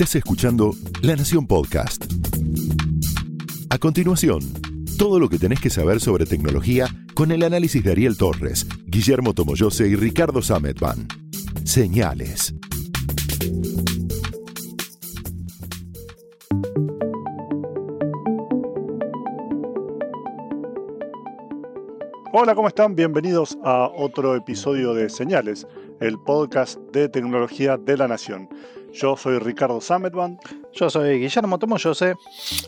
Estás escuchando La Nación Podcast. A continuación, todo lo que tenés que saber sobre tecnología con el análisis de Ariel Torres, Guillermo Tomoyose y Ricardo Sametban. Señales. Hola, ¿cómo están? Bienvenidos a otro episodio de Señales, el podcast de tecnología de la Nación. Yo soy Ricardo Sametban. Yo soy Guillermo Tomoyose.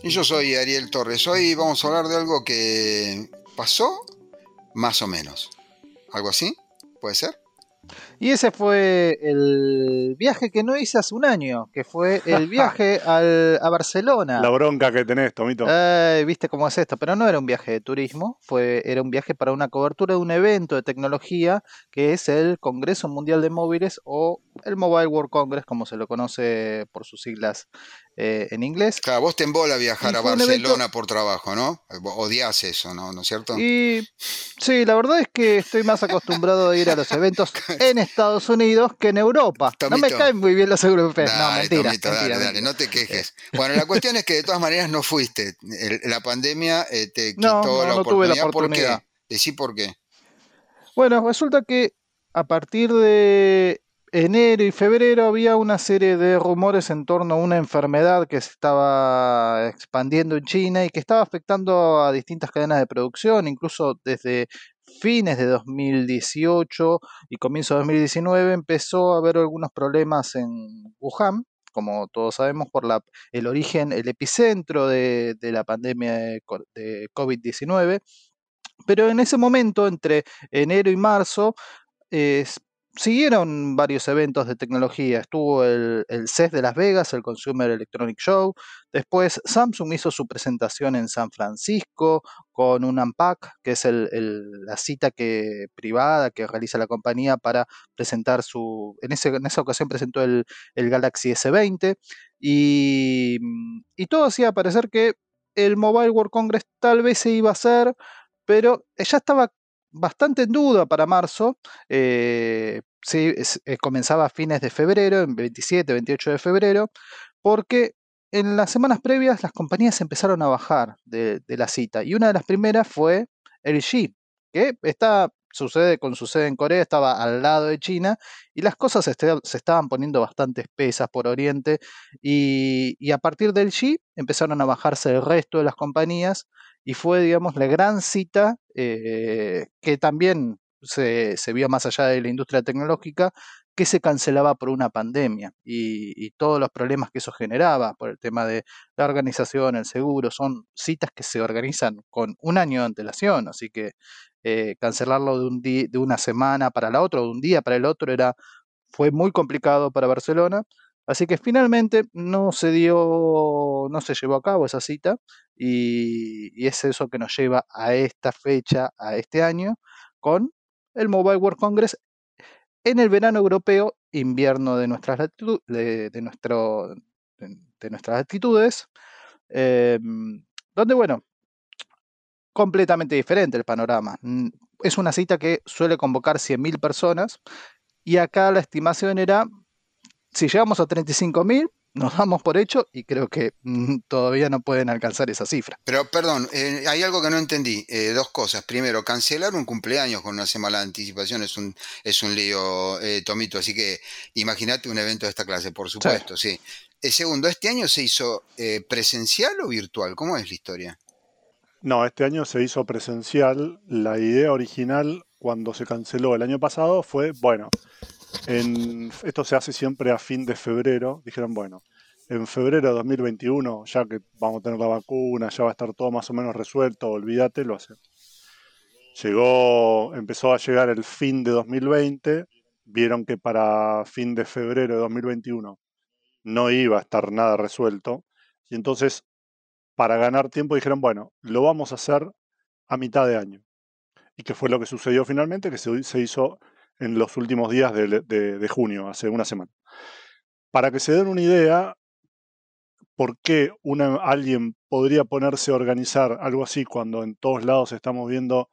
Y yo soy Ariel Torres. Hoy vamos a hablar de algo que pasó más o menos. ¿Algo así? ¿Puede ser? Y ese fue el viaje que no hice hace un año, que fue el viaje al, a Barcelona. La bronca que tenés, Tomito. Viste cómo es esto, pero no era un viaje de turismo, fue, era un viaje para una cobertura de un evento de tecnología que es el Congreso Mundial de Móviles o el Mobile World Congress, como se lo conoce por sus siglas eh, en inglés. Claro, vos te embola viajar a Barcelona por trabajo, ¿no? Odias eso, ¿no? ¿No es cierto? Y sí, la verdad es que estoy más acostumbrado a ir a los eventos en Estados Unidos que en Europa. no me caen muy bien los europeos. no, mentira. dale, dale, no te quejes. Bueno, la cuestión es que de todas maneras no fuiste. la pandemia eh, te quitó no, la, no tuve la oportunidad. ¿Por qué? Decí por qué. Bueno, resulta que a partir de enero y febrero había una serie de rumores en torno a una enfermedad que se estaba expandiendo en China y que estaba afectando a distintas cadenas de producción, incluso desde fines de 2018 y comienzo de 2019 empezó a haber algunos problemas en Wuhan, como todos sabemos, por el origen, el epicentro de, la pandemia de, COVID-19. Pero en ese momento, entre enero y marzo, siguieron varios eventos de tecnología. Estuvo el, CES de Las Vegas, el Consumer Electronic Show. Después Samsung hizo su presentación en San Francisco con un Unpack, que es la cita que, privada que realiza la compañía para presentar su... En, esa ocasión presentó el, Galaxy S20 y, y todo hacía parecer que el Mobile World Congress tal vez se iba a hacer, pero ya estaba bastante en duda para marzo. Eh, sí, eh, comenzaba a fines de febrero, en 27, 28 de febrero, porque en las semanas previas las compañías empezaron a bajar de, la cita. Y una de las primeras fue LG, que está, sucede con su sede en Corea, estaba al lado de China, y las cosas se, estaban poniendo bastante espesas por Oriente. Y, a partir del LG empezaron a bajarse el resto de las compañías y fue, digamos, la gran cita eh, que también se, vio más allá de la industria tecnológica, que se cancelaba por una pandemia y, todos los problemas que eso generaba por el tema de la organización, el seguro, son citas que se organizan con un año de antelación, así que eh, cancelarlo de, un de una semana para la otra, o de un día para el otro, era, fue muy complicado para Barcelona. Así que finalmente no se dio, no se llevó a cabo esa cita y, es eso que nos lleva a esta fecha, a este año, con el Mobile World Congress en el verano europeo, invierno de nuestras, de, nuestro, de, nuestras latitudes, em, donde, bueno, completamente diferente el panorama. Es una cita que suele convocar 100.000 personas y acá la estimación era, si llegamos a 35.000, nos damos por hecho y creo que mm, todavía no pueden alcanzar esa cifra. Pero perdón, eh, hay algo que no entendí. Eh, dos cosas. Primero, cancelar un cumpleaños con una semana de anticipación es un, es un lío, eh, Tomito. Así que imagínate un evento de esta clase, por supuesto, sí. segundo, ¿este año se hizo presencial o virtual? ¿Cómo es la historia? No, este año se hizo presencial. La idea original cuando se canceló el año pasado fue, bueno, esto se hace siempre a fin de febrero. Dijeron, bueno, en febrero de 2021, ya que vamos a tener la vacuna, ya va a estar todo más o menos resuelto, olvídate, lo hacemos. Llegó, empezó a llegar el fin de 2020, vieron que para fin de febrero de 2021 no iba a estar nada resuelto, y entonces, para ganar tiempo, dijeron, bueno, lo vamos a hacer a mitad de año. Y que fue lo que sucedió finalmente, que se hizo en los últimos días de, junio, hace una semana. Para que se den una idea, ¿por qué alguien podría ponerse a organizar algo así cuando en todos lados estamos viendo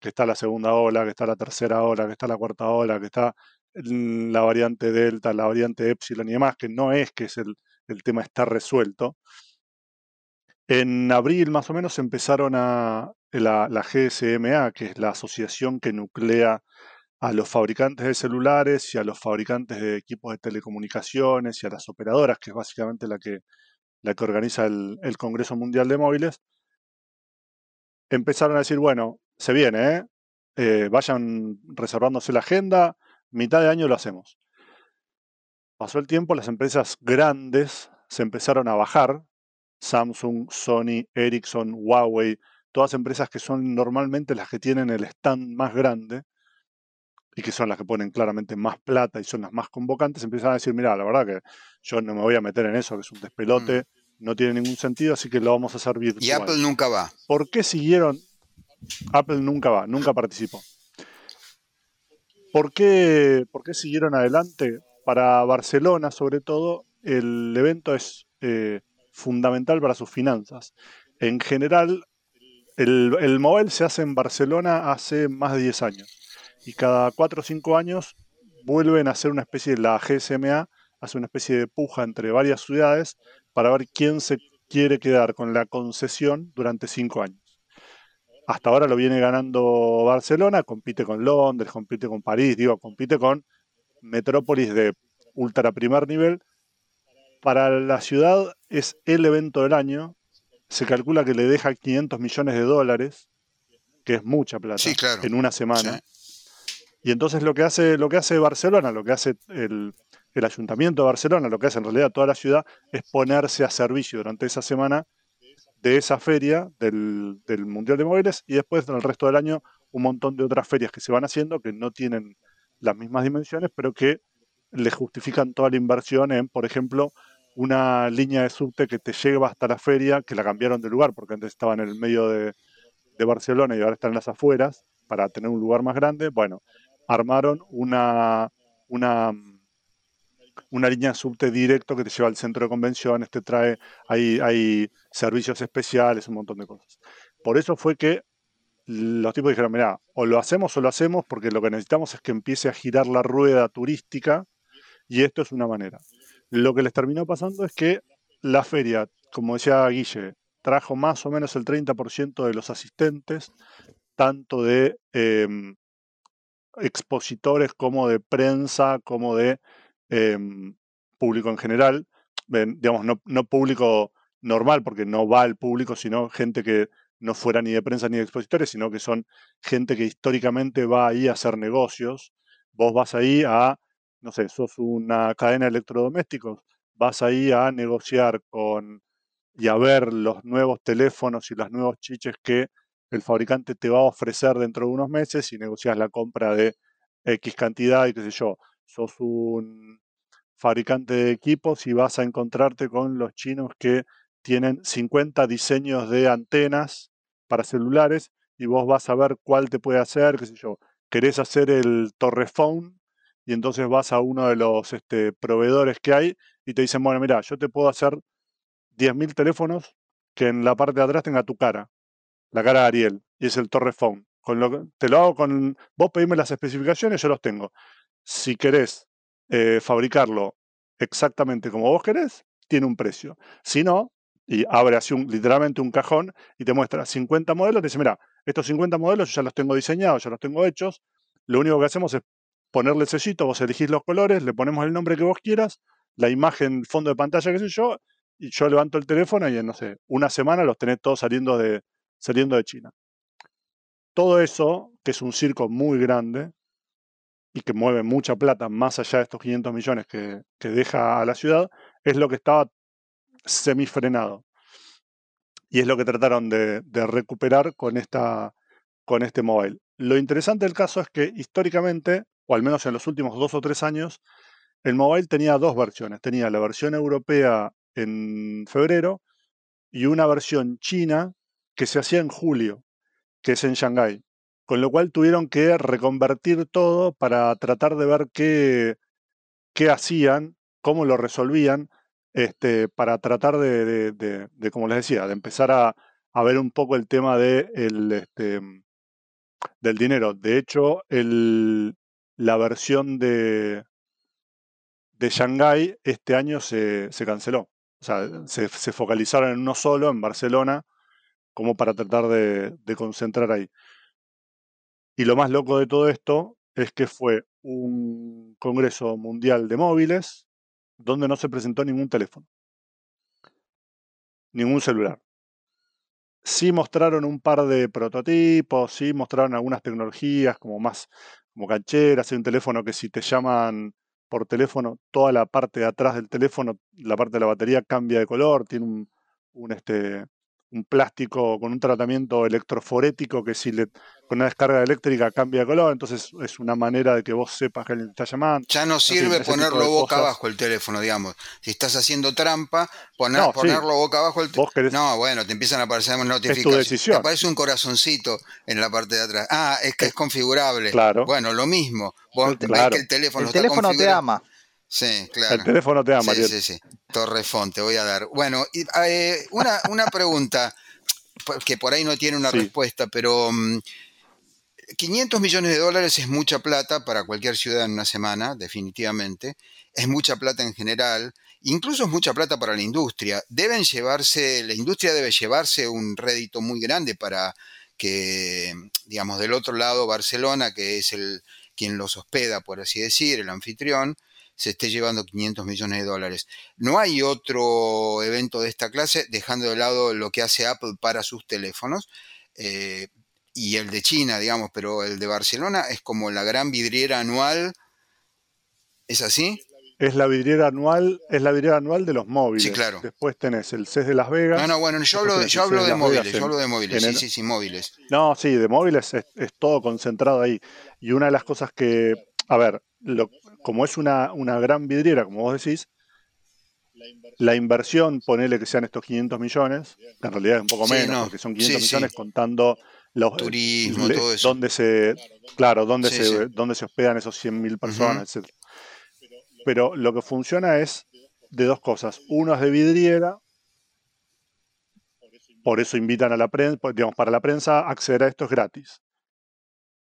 que está la segunda ola, que está la tercera ola, que está la cuarta ola, que está la variante Delta, la variante Epsilon y demás, que no es que es el, tema está resuelto. En abril más o menos empezaron a la, la GSMA, que es la asociación que nuclea a los fabricantes de celulares y a los fabricantes de equipos de telecomunicaciones y a las operadoras, que es básicamente la que, la que organiza el, Congreso Mundial de Móviles, empezaron a decir, bueno, se viene, ¿eh? ¿eh? vayan reservándose la agenda, mitad de año lo hacemos. Pasó el tiempo, las empresas grandes se empezaron a bajar, Samsung, Sony, Ericsson, Huawei, todas empresas que son normalmente las que tienen el stand más grande, y que son las que ponen claramente más plata y son las más convocantes, empiezan a decir, mira, la verdad que yo no me voy a meter en eso, que es un despelote, mm. no tiene ningún sentido, así que lo vamos a hacer virtual. Y Apple nunca va. ¿Por qué siguieron? Apple nunca va, nunca participó. ¿Por qué, ¿Por qué siguieron adelante? Para Barcelona, sobre todo, el evento es eh, fundamental para sus finanzas. En general, el, el Mobile se hace en Barcelona hace más de 10 años y cada cuatro o cinco años vuelven a hacer una especie de la GSMA, hace una especie de puja entre varias ciudades para ver quién se quiere quedar con la concesión durante cinco años. Hasta ahora lo viene ganando Barcelona, compite con Londres, compite con París, digo, compite con metrópolis de ultra primer nivel. Para la ciudad es el evento del año. Se calcula que le deja 500 millones de dólares, que es mucha plata, en una semana. Y entonces lo que hace, lo que hace Barcelona, lo que hace el, Ayuntamiento de Barcelona, lo que hace en realidad toda la ciudad, es ponerse a servicio durante esa semana de esa feria del, Mundial de Móviles y después en el resto del año un montón de otras ferias que se van haciendo que no tienen las mismas dimensiones, pero que le justifican toda la inversión en, por ejemplo, una línea de subte que te lleva hasta la feria, que la cambiaron de lugar, porque antes estaba en el medio de, de Barcelona y ahora está en las afueras, para tener un lugar más grande. Bueno, armaron una, una, una línea subte directo que te lleva al centro de convenciones, te trae, hay, hay servicios especiales, un montón de cosas. Por eso fue que los tipos dijeron, mira, o lo hacemos o lo hacemos porque lo que necesitamos es que empiece a girar la rueda turística y esto es una manera. Lo que les terminó pasando es que la feria, como decía Guille, trajo más o menos el 30% de los asistentes, tanto de em, expositores como de prensa, como de em, público en general, digamos, no, público normal, porque no va el público, sino gente que no fuera ni de prensa ni de expositores, sino que son gente que históricamente va ahí a hacer negocios. Vos vas ahí a, no sé, sos una cadena de electrodomésticos, vas ahí a negociar con y a ver los nuevos teléfonos y los nuevos chiches que el fabricante te va a ofrecer dentro de unos meses y negocias la compra de X cantidad y qué sé yo. Sos un fabricante de equipos y vas a encontrarte con los chinos que tienen 50 diseños de antenas para celulares y vos vas a ver cuál te puede hacer, qué sé yo. Querés hacer el torrefón y entonces vas a uno de los este, proveedores que hay y te dicen, bueno, mira, yo te puedo hacer 10.000 teléfonos que en la parte de atrás tenga tu cara la cara de Ariel, y es el Torre Phone. Con lo, te lo hago con. Vos pedime las especificaciones, yo los tengo. Si querés eh, fabricarlo exactamente como vos querés, tiene un precio. Si no, y abre así un, literalmente un cajón y te muestra 50 modelos, te dice, mira, estos 50 modelos yo ya los tengo diseñados, ya los tengo hechos, lo único que hacemos es ponerle el sellito, vos elegís los colores, le ponemos el nombre que vos quieras, la imagen, fondo de pantalla, qué sé yo, y yo levanto el teléfono y en, no sé, una semana los tenés todos saliendo de, saliendo de China. Todo eso, que es un circo muy grande y que mueve mucha plata más allá de estos 500 millones que, deja a la ciudad, es lo que estaba semifrenado. Y es lo que trataron de, recuperar con, esta, con este mobile. Lo interesante del caso es que históricamente, o al menos en los últimos dos o tres años, el mobile tenía dos versiones. Tenía la versión europea en febrero y una versión china que se hacía en julio, que es en Shanghái. Con lo cual tuvieron que reconvertir todo para tratar de ver qué, qué hacían, cómo lo resolvían, este, para tratar de, de, como les decía, de empezar a, a, ver un poco el tema de el, este, del dinero. De hecho, el, la versión de, de Shanghái este año se, se canceló. O sea, se, focalizaron en uno solo, en Barcelona, como para tratar de, concentrar ahí. Y lo más loco de todo esto es que fue un Congreso Mundial de Móviles donde no se presentó ningún teléfono, ningún celular. Sí mostraron un par de prototipos, sí mostraron algunas tecnologías como más como cancheras, hay un teléfono que si te llaman por teléfono, toda la parte de atrás del teléfono, la parte de la batería cambia de color, tiene un, un este, un plástico con un tratamiento electroforético que si le con una descarga eléctrica cambia de color, entonces es una manera de que vos sepas que alguien te está llamando. Ya no sirve ponerlo boca abajo el teléfono, digamos. Si estás haciendo trampa, ponerlo boca abajo el teléfono. No, bueno, te empiezan a aparecer notificaciones. Te aparece un corazoncito en la parte de atrás. Ah, es que es configurable. Claro. Bueno, lo mismo. Vos ves que el teléfono, el teléfono te ama. Sí, claro. El teléfono te ama, Sí, sí, sí. Torrefón, te voy a dar. Bueno, eh, una, una pregunta que por ahí no tiene una respuesta, pero 500 mm, millones de dólares es mucha plata para cualquier ciudad en una semana, definitivamente. Es mucha plata en general. Incluso es mucha plata para la industria. Deben llevarse, la industria debe llevarse un rédito muy grande para que, digamos, del otro lado, Barcelona, que es el quien los hospeda, por así decir, el anfitrión, se esté llevando 500 millones de dólares. No hay otro evento de esta clase, dejando de lado lo que hace Apple para sus teléfonos. Eh, y el de China, digamos, pero el de Barcelona es como la gran vidriera anual. ¿Es así? Es la vidriera anual, es la vidriera anual de los móviles. Sí, claro. Después tenés el CES de Las Vegas. No, no, bueno, yo hablo, de, yo hablo de, móviles, yo hablo de móviles, sí, sí, sí, móviles. No, sí, de móviles es, es, todo concentrado ahí. Y una de las cosas que, a ver, lo, como es una, una gran vidriera, como vos decís, la inversión, ponele que sean estos 500 millones, en realidad es un poco menos, porque son 500 millones contando los turismo, todo eso. Donde se, claro, donde se, se hospedan esos 100.000 personas, etc. Pero lo que funciona es de dos cosas. Uno es de vidriera, por eso invitan a la prensa, digamos, para la prensa acceder a esto es gratis.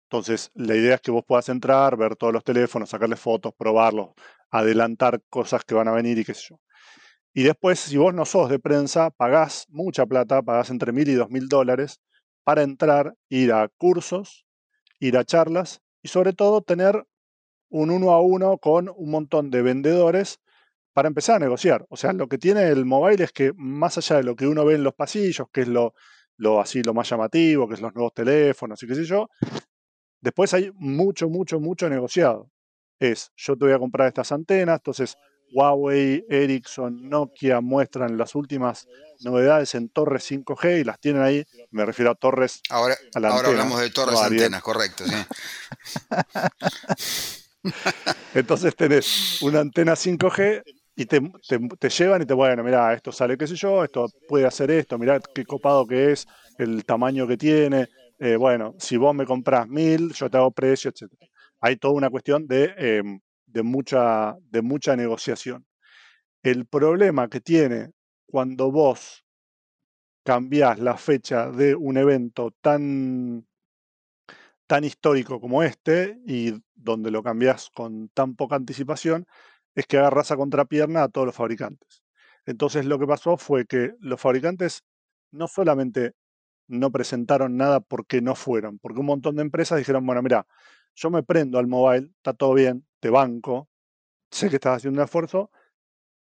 Entonces, la idea es que vos puedas entrar, ver todos los teléfonos, sacarle fotos, probarlos, adelantar cosas que van a venir y qué sé yo. Y después, si vos no sos de prensa, pagás mucha plata, pagás entre mil y dos mil dólares para entrar, ir a cursos, ir a charlas y sobre todo tener un uno a uno con un montón de vendedores para empezar a negociar. O sea, lo que tiene el mobile es que más allá de lo que uno ve en los pasillos, que es lo, lo así lo más llamativo, que es los nuevos teléfonos y qué sé yo, Después hay mucho, mucho, mucho negociado. Es, yo te voy a comprar estas antenas, entonces Huawei, Ericsson, Nokia muestran las últimas novedades en torres 5G y las tienen ahí, me refiero a torres. Ahora, ahora hablamos de torres antenas, correcto, sí. Entonces tenés una antena 5G y te, te, llevan y te bueno, mira, esto sale qué sé yo, esto puede hacer esto, mira qué copado que es, el tamaño que tiene, eh, bueno, si vos me compras mil, yo te hago precio, etc. Hay toda una cuestión de, em, de, mucha, de mucha negociación. El problema que tiene cuando vos cambiás la fecha de un evento tan, tan histórico como este y donde lo cambiás con tan poca anticipación, es que agarras a contrapierna a todos los fabricantes. Entonces lo que pasó fue que los fabricantes no solamente no presentaron nada porque no fueron, porque un montón de empresas dijeron, bueno, mira, yo me prendo al mobile, está todo bien, te banco, sé que estás haciendo un esfuerzo,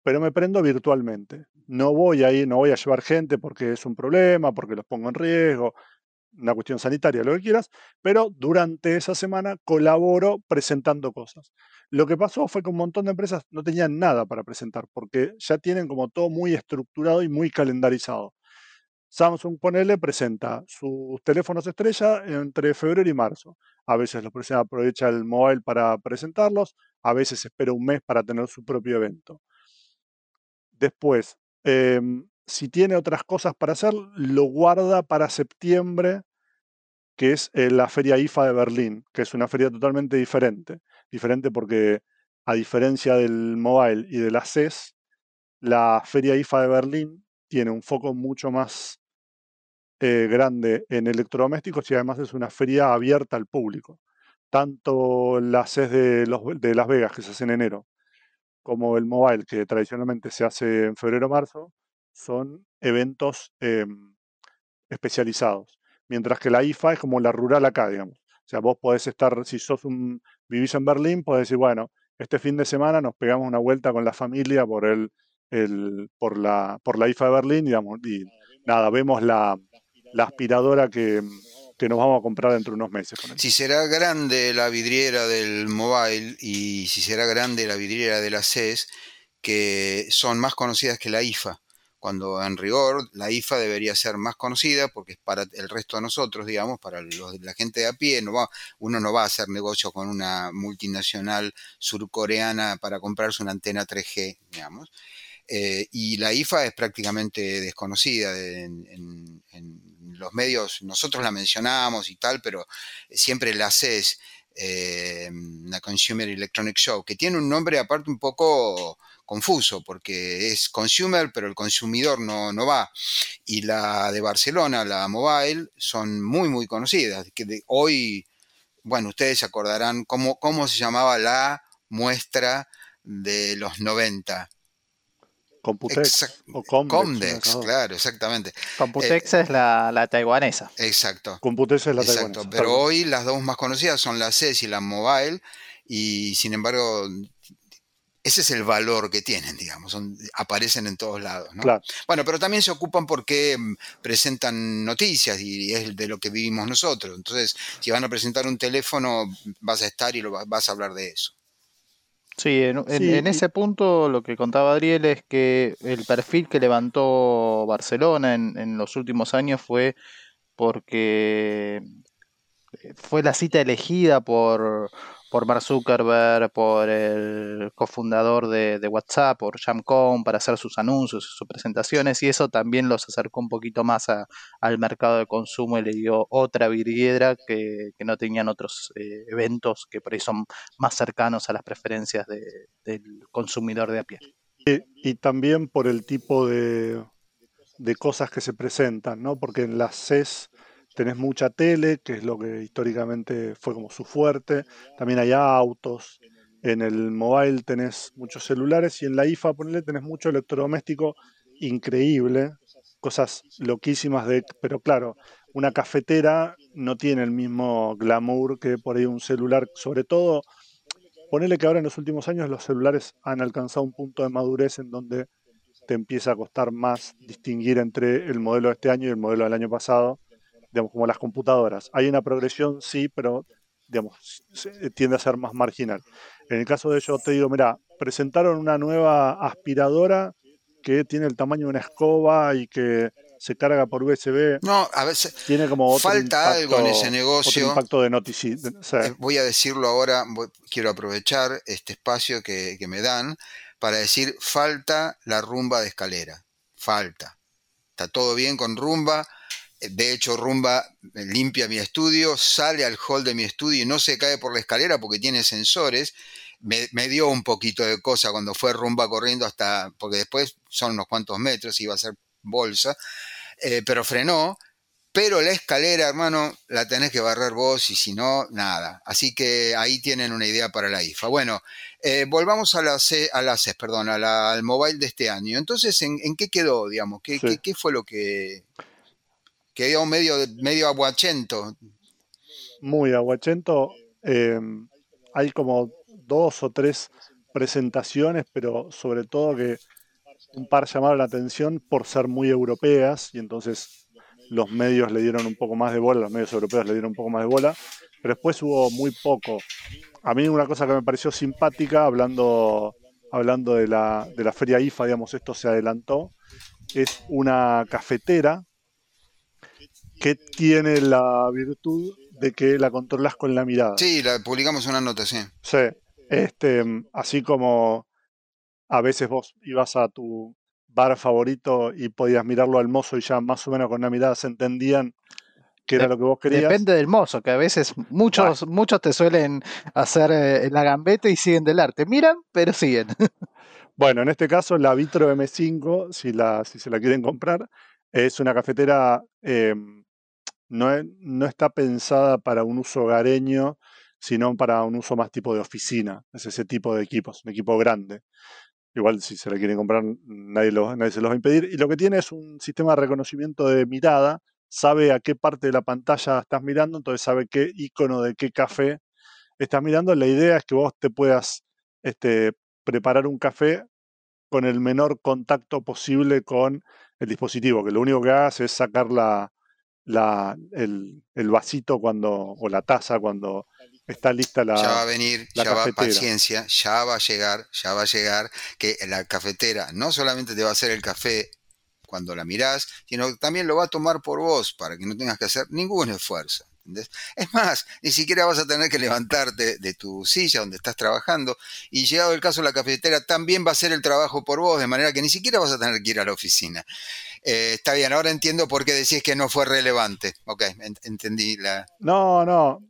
pero me prendo virtualmente. No voy a ir, no voy a llevar gente porque es un problema, porque los pongo en riesgo, una cuestión sanitaria, lo que quieras, pero durante esa semana colaboro presentando cosas. Lo que pasó fue que un montón de empresas no tenían nada para presentar, porque ya tienen como todo muy estructurado y muy calendarizado. Samsung, ponele, presenta sus teléfonos estrella entre febrero y marzo. A veces los aprovecha el mobile para presentarlos, a veces espera un mes para tener su propio evento. Después, em, si tiene otras cosas para hacer, lo guarda para septiembre, que es eh, la feria IFA de Berlín, que es una feria totalmente diferente. Diferente porque, a diferencia del mobile y de la CES, la feria IFA de Berlín tiene un foco mucho más eh, grande en electrodomésticos y además es una feria abierta al público. Tanto la CES de, de Las Vegas, que se hace en enero, como el mobile, que tradicionalmente se hace en febrero-marzo, son eventos em, especializados. Mientras que la IFA es como la rural acá, digamos. O sea, vos podés estar, si sos un, vivís en Berlín, podés decir, bueno, este fin de semana nos pegamos una vuelta con la familia por el, el por la, por la IFA de Berlín, digamos, y nada, vemos la, la aspiradora que, que nos vamos a comprar dentro de unos meses. Si será grande la vidriera del mobile y si será grande la vidriera de la CES, que son más conocidas que la IFA, cuando en rigor la IFA debería ser más conocida porque es para el resto de nosotros, digamos, para la gente de a pie, no va, uno no va a hacer negocio con una multinacional surcoreana para comprarse una antena 3G, digamos. Eh, y la IFA es prácticamente desconocida en, los medios, nosotros la mencionamos y tal, pero siempre la CES, eh, la Consumer Electronic Show, que tiene un nombre aparte un poco confuso, porque es consumer, pero el consumidor no, no va. Y la de Barcelona, la mobile, son muy, muy conocidas. Que hoy, bueno, ustedes se acordarán cómo, cómo se llamaba la muestra de los 90. Computex o Comdex, claro, exactamente. Computex eh, es la, la, taiwanesa. Exacto. Computex es la taiwanesa. Pero hoy las dos más conocidas son la CES y la Mobile, y sin embargo, ese es el valor que tienen, digamos, aparecen en todos lados. ¿no? Claro. Bueno, pero también se ocupan porque mm, presentan noticias y es de lo que vivimos nosotros. Entonces, si van a presentar un teléfono, vas a estar y lo vas a hablar de eso. Sí, en, ese punto lo que contaba Adriel es que el perfil que levantó Barcelona en, en los últimos años fue porque fue la cita elegida por, por Mark Zuckerberg, por el cofundador de, WhatsApp, por Jamcom, para hacer sus anuncios, sus presentaciones, y eso también los acercó un poquito más al mercado de consumo y le dio otra vidriera que, no tenían otros eh, eventos que por ahí son más cercanos a las preferencias del consumidor de a pie. Y, también por el tipo de, de cosas que se presentan, ¿no? Porque en las CES tenés mucha tele, que es lo que históricamente fue como su fuerte, también hay autos, en el mobile tenés muchos celulares y en la IFA, ponele, tenés mucho electrodoméstico increíble, cosas loquísimas de, pero claro, una cafetera no tiene el mismo glamour que por ahí un celular, sobre todo, ponele que ahora en los últimos años los celulares han alcanzado un punto de madurez en donde te empieza a costar más distinguir entre el modelo de este año y el modelo del año pasado digamos, como las computadoras. Hay una progresión, sí, pero digamos, tiende a ser más marginal. En el caso de ellos, te digo, mira, presentaron una nueva aspiradora que tiene el tamaño de una escoba y que se carga por USB. No, a veces tiene como falta algo en ese negocio. impacto de noticia. Eh, voy a decirlo ahora, quiero aprovechar este espacio que, que me dan para decir falta la rumba de escalera. Falta. Está todo bien con rumba, de hecho, Rumba limpia mi estudio, sale al hall de mi estudio y no se cae por la escalera porque tiene sensores. Me, dio un poquito de cosa cuando fue Rumba corriendo hasta, porque después son unos cuantos metros, iba a ser bolsa, eh, pero frenó. Pero la escalera, hermano, la tenés que barrer vos y si no, nada. Así que ahí tienen una idea para la IFA. Bueno, eh, volvamos a la, C, a la CES, perdón, al mobile de este año. Entonces, ¿en, qué quedó, digamos? ¿Qué, qué fue lo que, que un medio, medio aguachento. Muy aguachento. Em, hay como dos o tres presentaciones, pero sobre todo que un par llamaron la atención por ser muy europeas y entonces los medios le dieron un poco más de bola, los medios europeos le dieron un poco más de bola, pero después hubo muy poco. A mí una cosa que me pareció simpática, hablando, hablando de, la, de la feria IFA, digamos, esto se adelantó, es una cafetera que tiene la virtud de que la controlas con la mirada. Sí, la publicamos una nota, sí. Sí, este, así como a veces vos ibas a tu bar favorito y podías mirarlo al mozo y ya más o menos con una mirada se entendían que era lo que vos querías. Depende del mozo, que a veces muchos, muchos te suelen hacer eh, la gambeta y siguen del arte. Miran, pero siguen. Bueno, en este caso la Vitro M5, si, la, si se la quieren comprar, es una cafetera em, no, está pensada para un uso hogareño, sino para un uso más tipo de oficina. Es ese tipo de equipos, un equipo grande. Igual si se le quieren comprar, nadie, nadie se los va a impedir. Y lo que tiene es un sistema de reconocimiento de mirada. Sabe a qué parte de la pantalla estás mirando, entonces sabe qué icono de qué café estás mirando. La idea es que vos te puedas este, preparar un café con el menor contacto posible con el dispositivo, que lo único que hagas es sacar la, el, vasito cuando, o la taza cuando está lista la. Ya va a venir, ya va, paciencia, ya va a llegar, ya va a llegar, que la cafetera no solamente te va a hacer el café cuando la mirás, sino que también lo va a tomar por vos para que no tengas que hacer ningún esfuerzo. Es más, ni siquiera vas a tener que levantarte de tu silla donde estás trabajando y llegado el caso la cafetera también va a hacer el trabajo por vos, de manera que ni siquiera vas a tener que ir a la oficina. Eh, está bien, ahora entiendo por qué decís que no fue relevante. Ok, entendí la... No, no,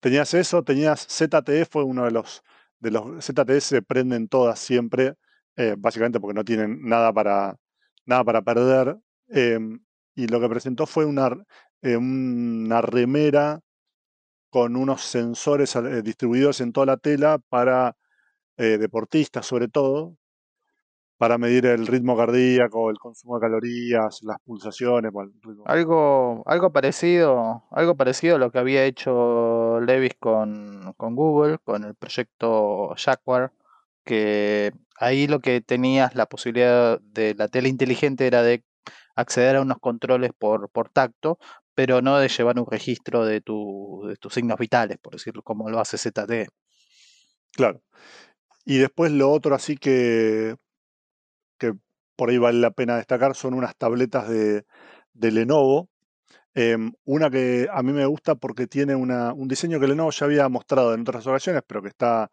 tenías eso, tenías ZTE, fue uno de los... De los ZTE se prenden todas siempre, eh, básicamente porque no tienen nada para, nada para perder. Em, y lo que presentó fue una, una remera con unos sensores eh, distribuidos en toda la tela para eh, deportistas sobre todo, para medir el ritmo cardíaco, el consumo de calorías, las pulsaciones. Algo, algo parecido, algo parecido a lo que había hecho Levis con, con Google, con el proyecto Jaguar, que ahí lo que tenías la posibilidad de la tela inteligente era de acceder a unos controles por, por tacto, pero no de llevar un registro de, tu, de tus signos vitales, por decirlo, como lo hace ZT. Claro. Y después lo otro así que, que por ahí vale la pena destacar son unas tabletas de, Lenovo. Em, una que a mí me gusta porque tiene una, un diseño que Lenovo ya había mostrado en otras ocasiones, pero que está,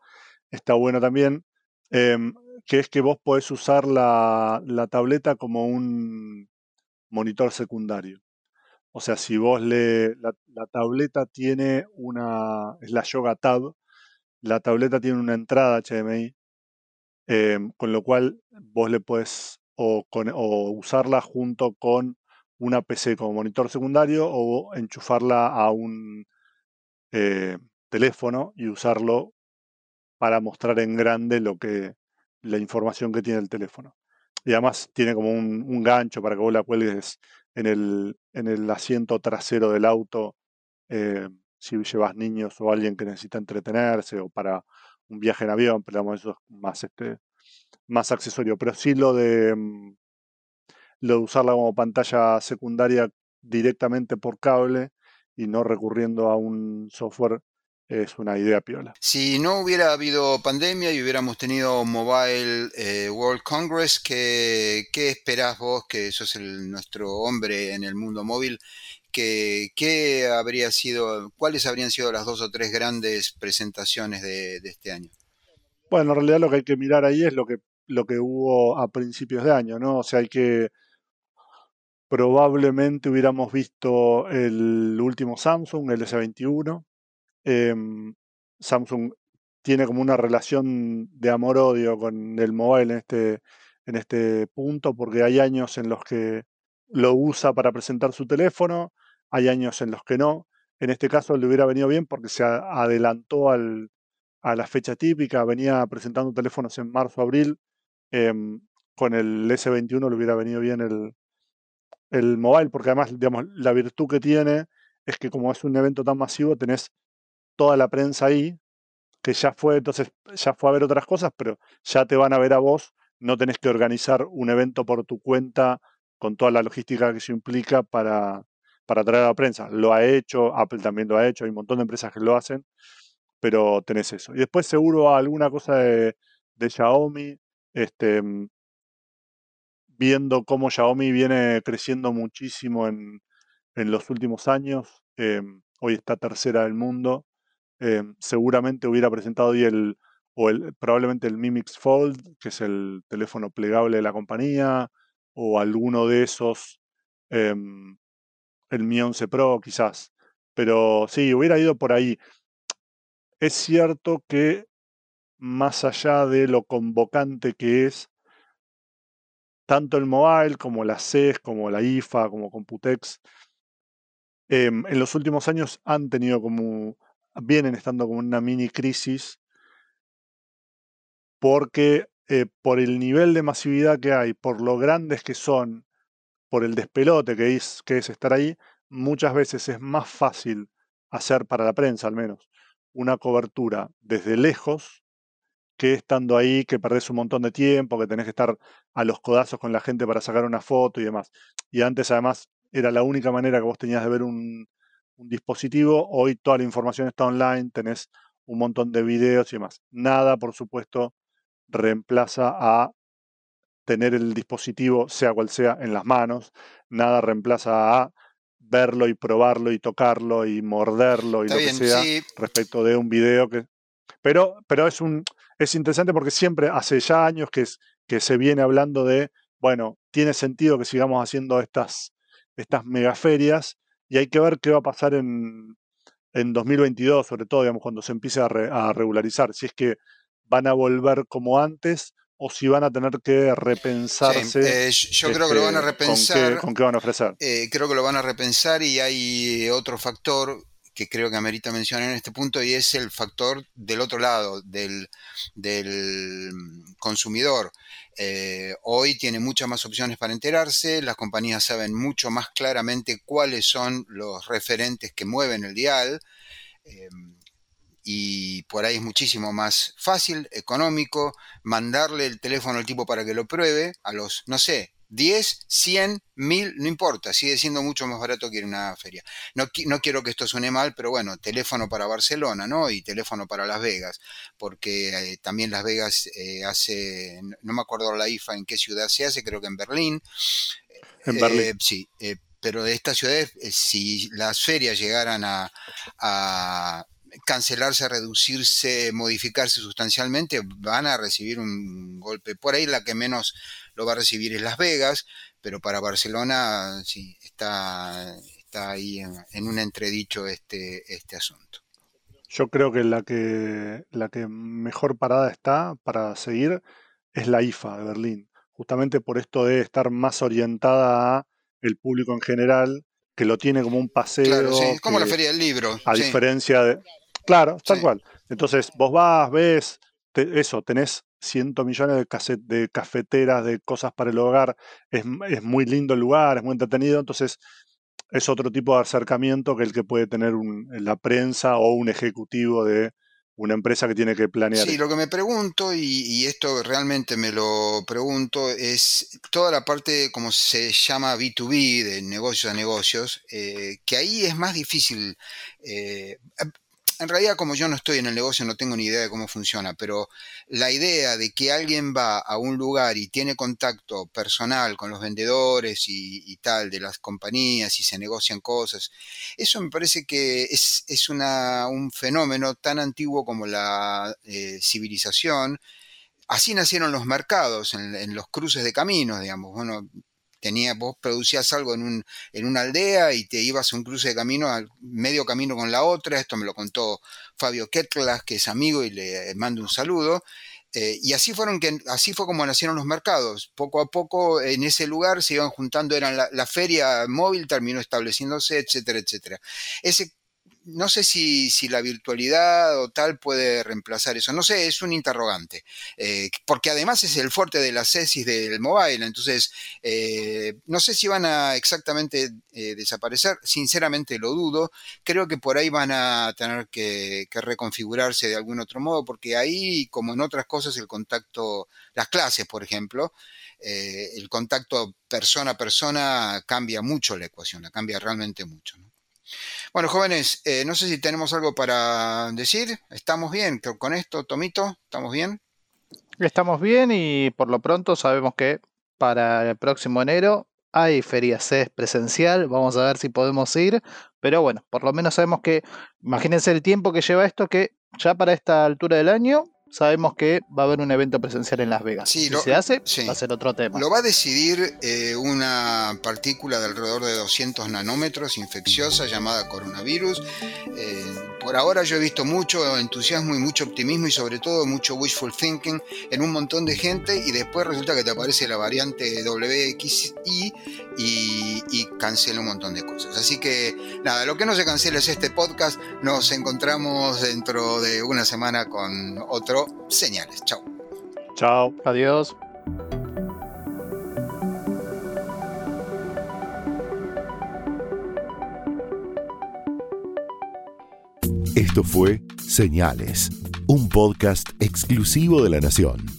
está bueno también, em, que es que vos podés usar la, la tableta como un monitor secundario. O sea, si vos le. La, tableta tiene una. Es la Yoga Tab. La tableta tiene una entrada HDMI. Em, con lo cual vos le puedes o, usarla junto con una PC como monitor secundario o enchufarla a un eh, teléfono y usarlo para mostrar en grande lo que la información que tiene el teléfono. Y además tiene como un, un gancho para que vos la cuelgues en el, en el asiento trasero del auto eh, si llevas niños o alguien que necesita entretenerse o para un viaje en avión, pero eso es más, este, más accesorio. Pero sí lo de, mm, lo de usarla como pantalla secundaria directamente por cable y no recurriendo a un software es una idea piola. Si no hubiera habido pandemia y hubiéramos tenido Mobile eh, World Congress, ¿qué, ¿qué, esperás vos, que sos el, nuestro hombre en el mundo móvil? Que, ¿Qué habría sido, cuáles habrían sido las dos o tres grandes presentaciones de, este año? Bueno, en realidad lo que hay que mirar ahí es lo que, lo que hubo a principios de año, ¿no? O sea, hay que probablemente hubiéramos visto el último Samsung, el S21, Em, Samsung tiene como una relación de amor-odio con el mobile en este, en este punto, porque hay años en los que lo usa para presentar su teléfono, hay años en los que no. En este caso le hubiera venido bien porque se adelantó a la fecha típica, venía presentando teléfonos en marzo, abril. Em, con el S21 le hubiera venido bien el, el mobile, porque además, digamos, la virtud que tiene es que como es un evento tan masivo, tenés toda la prensa ahí, que ya fue, entonces ya fue a ver otras cosas, pero ya te van a ver a vos, no tenés que organizar un evento por tu cuenta con toda la logística que eso implica para, para traer a la prensa. Lo ha hecho, Apple también lo ha hecho, hay un montón de empresas que lo hacen, pero tenés eso. Y después seguro alguna cosa de, Xiaomi, este, viendo cómo Xiaomi viene creciendo muchísimo en, los últimos años, em, hoy está tercera del mundo, Em, seguramente hubiera presentado hoy el, o el, probablemente el Mimix Fold, que es el teléfono plegable de la compañía, o alguno de esos, em, el Mi 11 Pro quizás. Pero sí, hubiera ido por ahí. Es cierto que más allá de lo convocante que es, tanto el mobile como la CES, como la IFA, como Computex, em, en los últimos años han tenido como vienen estando como una mini crisis porque eh, por el nivel de masividad que hay, por lo grandes que son, por el despelote que es, que es estar ahí, muchas veces es más fácil hacer para la prensa al menos una cobertura desde lejos que estando ahí, que perdés un montón de tiempo, que tenés que estar a los codazos con la gente para sacar una foto y demás. Y antes además era la única manera que vos tenías de ver un, un dispositivo, hoy toda la información está online, tenés un montón de videos y demás. Nada, por supuesto, reemplaza a tener el dispositivo, sea cual sea, en las manos. Nada reemplaza a verlo y probarlo y tocarlo y morderlo y lo que sea respecto de un video que. Pero, pero es un es interesante porque siempre hace ya años que, que se viene hablando de, bueno, tiene sentido que sigamos haciendo estas, estas megaferias y hay que ver qué va a pasar en, en 2022, sobre todo, digamos, cuando se empiece a, a regularizar, si es que van a volver como antes o si van a tener que repensarse. Eh, yo creo que lo van a repensar. ¿Con qué, van a ofrecer? Eh, creo que lo van a repensar y hay otro factor que creo que amerita mencionar en este punto y es el factor del otro lado, del, consumidor. Eh, hoy tiene muchas más opciones para enterarse, las compañías saben mucho más claramente cuáles son los referentes que mueven el dial y por ahí es muchísimo más fácil, económico, mandarle el teléfono al tipo para que lo pruebe a los, no sé, 10, 100, 1000, no importa, sigue siendo mucho más barato que ir a una feria. No, no, quiero que esto suene mal, pero bueno, teléfono para Barcelona, ¿no? Y teléfono para Las Vegas, porque eh, también Las Vegas eh, hace, no me acuerdo la IFA en qué ciudad se hace, creo que en Berlín. En Berlín. Eh, sí, pero de estas ciudades, si las ferias llegaran a cancelarse, reducirse, modificarse sustancialmente, van a recibir un golpe. Por ahí la que menos lo va a recibir es Las Vegas, pero para Barcelona sí, está, está ahí en, un entredicho este, este asunto. Yo creo que la que la que mejor parada está para seguir es la IFA de Berlín, justamente por esto de estar más orientada a el público en general, que lo tiene como un paseo. Claro, sí, es como la feria del libro. A diferencia de, Claro, tal cual. Entonces, vos vas, ves, eso, tenés cientos millones de, de cafeteras, de cosas para el hogar, es, muy lindo el lugar, es muy entretenido, entonces es otro tipo de acercamiento que el que puede tener la prensa o un ejecutivo de una empresa que tiene que planear. Sí, lo que me pregunto, y, esto realmente me lo pregunto, es toda la parte, como se llama B2B, de negocios a negocios, eh, que ahí es más difícil. Eh, en realidad como yo no estoy en el negocio no tengo ni idea de cómo funciona, pero la idea de que alguien va a un lugar y tiene contacto personal con los vendedores y, tal de las compañías y se negocian cosas, eso me parece que es, un fenómeno tan antiguo como la eh, civilización. Así nacieron los mercados, en, en, los cruces de caminos, digamos. Bueno, tenía, vos producías algo en, un, en una aldea y te ibas a un cruce de camino, al medio camino con la otra, esto me lo contó Fabio Ketlas, que es amigo y le mando un saludo, eh, y así fueron que así fue como nacieron los mercados. Poco a poco en ese lugar se iban juntando, eran la, la feria móvil terminó estableciéndose, etcétera, etcétera. Ese no sé si, la virtualidad o tal puede reemplazar eso. No sé, es un interrogante. Eh, porque además es el fuerte de la cesis del mobile. Entonces, eh, no sé si van a exactamente eh, desaparecer. Sinceramente lo dudo. Creo que por ahí van a tener que, reconfigurarse de algún otro modo. Porque ahí, como en otras cosas, el contacto, las clases, por ejemplo, el contacto persona a persona cambia mucho la ecuación, la cambia realmente mucho. Bueno, jóvenes, eh, no sé si tenemos algo para decir. ¿Estamos bien con esto, Tomito? ¿Estamos bien? Estamos bien y por lo pronto sabemos que para el próximo enero hay Feria CES presencial. Vamos a ver si podemos ir. Pero bueno, por lo menos sabemos que, imagínense el tiempo que lleva esto, que ya para esta altura del año sabemos que va a haber un evento presencial en Las Vegas. si se hace, va a ser otro tema. Lo va a decidir eh, una partícula de alrededor de 200 nanómetros infecciosa llamada coronavirus. Eh, por ahora yo he visto mucho entusiasmo y mucho optimismo y sobre todo mucho wishful thinking en un montón de gente y después resulta que te aparece la variante WXI y, y cancela un montón de cosas. Así que nada, lo que no se cancela es este podcast. Nos encontramos dentro de una semana con otro Señales. Chao. Chao. Adiós. Esto fue Señales, un podcast exclusivo de La Nación.